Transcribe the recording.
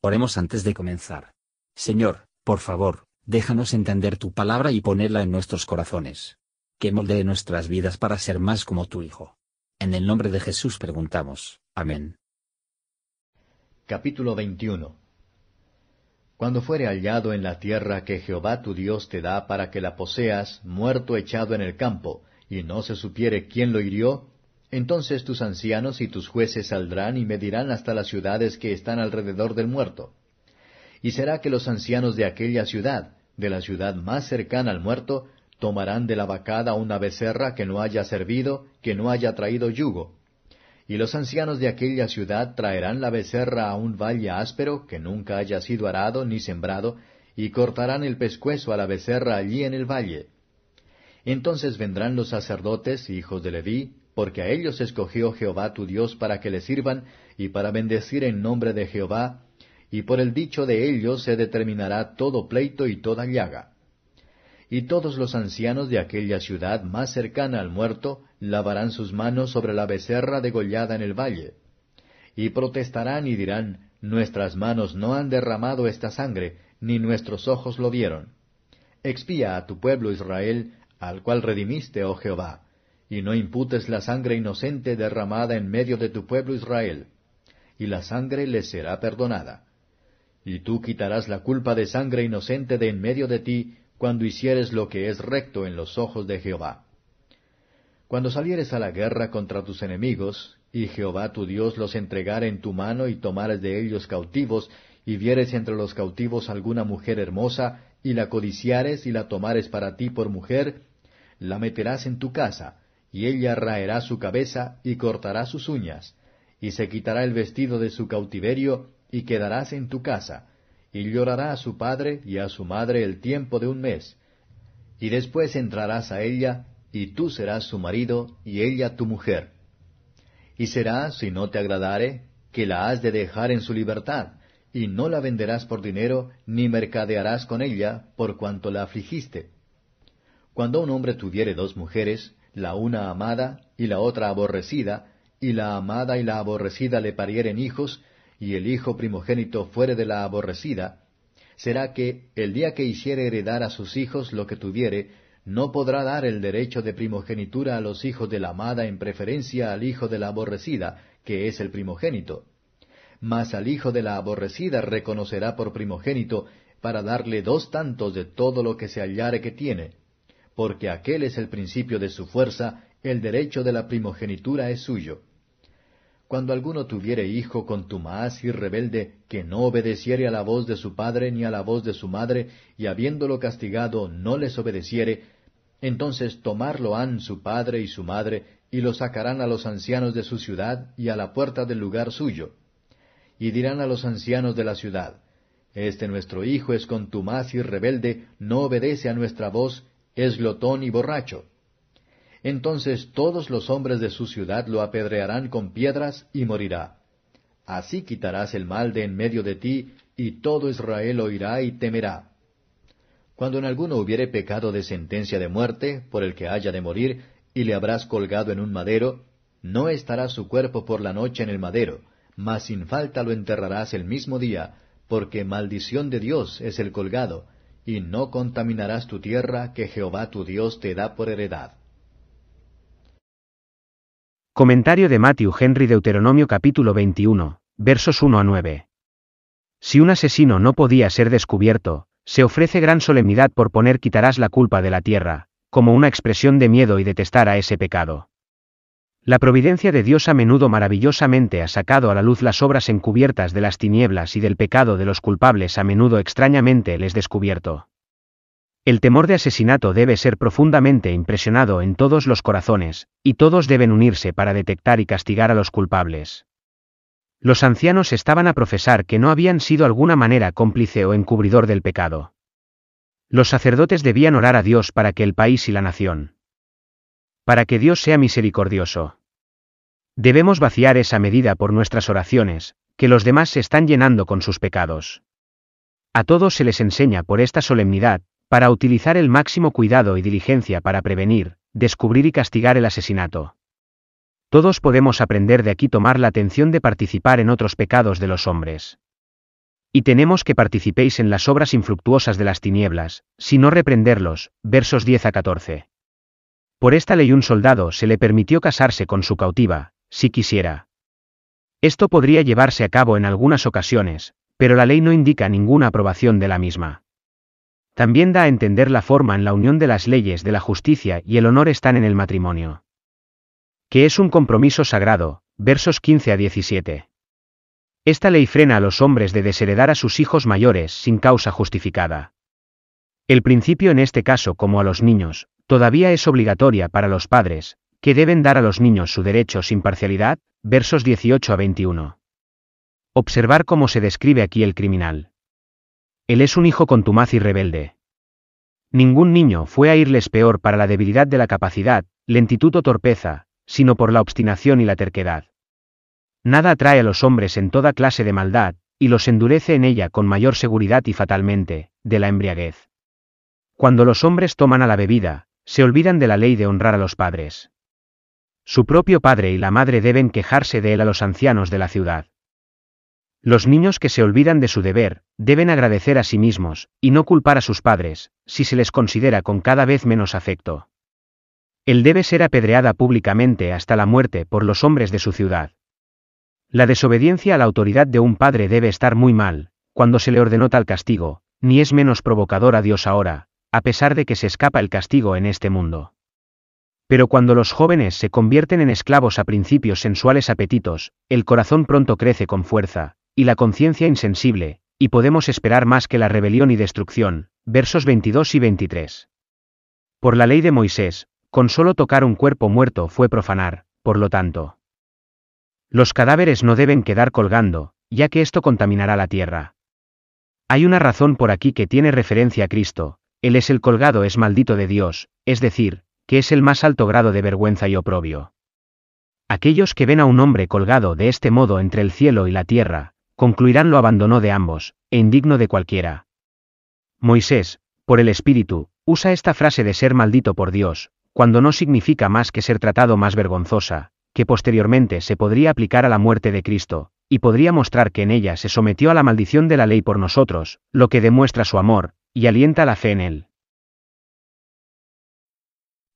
Oremos antes de comenzar. Señor, por favor, déjanos entender tu palabra y ponerla en nuestros corazones. Que moldee nuestras vidas para ser más como tu Hijo. En el nombre de Jesús preguntamos. Amén. Capítulo 21 Cuando fuere hallado en la tierra que Jehová tu Dios te da para que la poseas, muerto echado en el campo, y no se supiere quién lo hirió, entonces tus ancianos y tus jueces saldrán y medirán hasta las ciudades que están alrededor del muerto. Y será que los ancianos de aquella ciudad, de la ciudad más cercana al muerto, tomarán de la vacada una becerra que no haya servido, que no haya traído yugo. Y los ancianos de aquella ciudad traerán la becerra a un valle áspero que nunca haya sido arado ni sembrado, y cortarán el pescuezo a la becerra allí en el valle. Entonces vendrán los sacerdotes, hijos de Leví, porque a ellos escogió Jehová tu Dios para que le sirvan y para bendecir en nombre de Jehová, y por el dicho de ellos se determinará todo pleito y toda llaga. Y todos los ancianos de aquella ciudad más cercana al muerto lavarán sus manos sobre la becerra degollada en el valle, y protestarán y dirán, Nuestras manos no han derramado esta sangre, ni nuestros ojos lo vieron. Expía a tu pueblo Israel, al cual redimiste, oh Jehová, y no imputes la sangre inocente derramada en medio de tu pueblo Israel, y la sangre le será perdonada. Y tú quitarás la culpa de sangre inocente de en medio de ti, cuando hicieres lo que es recto en los ojos de Jehová. Cuando salieres a la guerra contra tus enemigos, y Jehová tu Dios los entregare en tu mano y tomares de ellos cautivos, y vieres entre los cautivos alguna mujer hermosa, y la codiciares y la tomares para ti por mujer, la meterás en tu casa, y ella raerá su cabeza y cortará sus uñas, y se quitará el vestido de su cautiverio, y quedarás en tu casa, y llorará a su padre y a su madre el tiempo de un mes, y después entrarás a ella, y tú serás su marido, y ella tu mujer. Y será, si no te agradare, que la has de dejar en su libertad, y no la venderás por dinero, ni mercadearás con ella, por cuanto la afligiste. Cuando un hombre tuviere dos mujeres, la una amada y la otra aborrecida, y la amada y la aborrecida le parieren hijos, y el hijo primogénito fuere de la aborrecida, será que el día que hiciere heredar a sus hijos lo que tuviere, no podrá dar el derecho de primogenitura a los hijos de la amada en preferencia al hijo de la aborrecida, que es el primogénito. Mas al hijo de la aborrecida reconocerá por primogénito, para darle dos tantos de todo lo que se hallare que tiene, porque aquel es el principio de su fuerza, el derecho de la primogenitura es suyo. Cuando alguno tuviere hijo contumaz y rebelde, que no obedeciere a la voz de su padre ni a la voz de su madre, y habiéndolo castigado no les obedeciere, entonces tomarlo han su padre y su madre, y lo sacarán a los ancianos de su ciudad y a la puerta del lugar suyo. Y dirán a los ancianos de la ciudad, Este nuestro hijo es contumaz y rebelde, no obedece a nuestra voz, es glotón y borracho. Entonces todos los hombres de su ciudad lo apedrearán con piedras y morirá. Así quitarás el mal de en medio de ti, y todo Israel oirá y temerá. Cuando en alguno hubiere pecado de sentencia de muerte, por el que haya de morir, y le habrás colgado en un madero, no estará su cuerpo por la noche en el madero, mas sin falta lo enterrarás el mismo día, porque maldición de Dios es el colgado, y no contaminarás tu tierra que Jehová tu Dios te da por heredad. Comentario de Matthew Henry Deuteronomio capítulo 21, versos 1 a 9. Si un asesino no podía ser descubierto, se ofrece gran solemnidad por poner quitarás la culpa de la tierra, como una expresión de miedo y detestar a ese pecado. La providencia de Dios a menudo maravillosamente ha sacado a la luz las obras encubiertas de las tinieblas y del pecado de los culpables a menudo extrañamente les descubierto. El temor de asesinato debe ser profundamente impresionado en todos los corazones, y todos deben unirse para detectar y castigar a los culpables. Los ancianos estaban a profesar que no habían sido alguna manera cómplice o encubridor del pecado. Los sacerdotes debían orar a Dios para que el país y la nación para que Dios sea misericordioso. Debemos vaciar esa medida por nuestras oraciones, que los demás se están llenando con sus pecados. A todos se les enseña por esta solemnidad, para utilizar el máximo cuidado y diligencia para prevenir, descubrir y castigar el asesinato. Todos podemos aprender de aquí tomar la atención de participar en otros pecados de los hombres. Y tenemos que participéis en las obras infructuosas de las tinieblas, si no reprenderlos, versos 10 a 14. Por esta ley un soldado se le permitió casarse con su cautiva, si quisiera. Esto podría llevarse a cabo en algunas ocasiones, pero la ley no indica ninguna aprobación de la misma. También da a entender la forma en la unión de las leyes de la justicia y el honor están en el matrimonio. Que es un compromiso sagrado, versos 15 a 17. Esta ley frena a los hombres de desheredar a sus hijos mayores sin causa justificada. El principio en este caso como a los niños, todavía es obligatoria para los padres, que deben dar a los niños su derecho sin parcialidad, versos 18 a 21. Observar cómo se describe aquí el criminal. Él es un hijo contumaz y rebelde. Ningún niño fue a irles peor para la debilidad de la capacidad, lentitud o torpeza, sino por la obstinación y la terquedad. Nada atrae a los hombres en toda clase de maldad, y los endurece en ella con mayor seguridad y fatalmente, de la embriaguez. Cuando los hombres toman a la bebida, se olvidan de la ley de honrar a los padres. Su propio padre y la madre deben quejarse de él a los ancianos de la ciudad. Los niños que se olvidan de su deber, deben agradecer a sí mismos, y no culpar a sus padres, si se les considera con cada vez menos afecto. Él debe ser apedreada públicamente hasta la muerte por los hombres de su ciudad. La desobediencia a la autoridad de un padre debe estar muy mal, cuando se le ordenó tal castigo, ni es menos provocador a Dios ahora, a pesar de que se escapa el castigo en este mundo. Pero cuando los jóvenes se convierten en esclavos a principios sensuales apetitos, el corazón pronto crece con fuerza, y la conciencia insensible, y podemos esperar más que la rebelión y destrucción, versos 22 y 23. Por la ley de Moisés, con solo tocar un cuerpo muerto fue profanar, por lo tanto. Los cadáveres no deben quedar colgando, ya que esto contaminará la tierra. Hay una razón por aquí que tiene referencia a Cristo, Él es el colgado es maldito de Dios, es decir, que es el más alto grado de vergüenza y oprobio. Aquellos que ven a un hombre colgado de este modo entre el cielo y la tierra, concluirán lo abandonó de ambos, e indigno de cualquiera. Moisés, por el Espíritu, usa esta frase de ser maldito por Dios, cuando no significa más que ser tratado más vergonzosa, que posteriormente se podría aplicar a la muerte de Cristo, y podría mostrar que en ella se sometió a la maldición de la ley por nosotros, lo que demuestra su amor, y alienta la fe en él.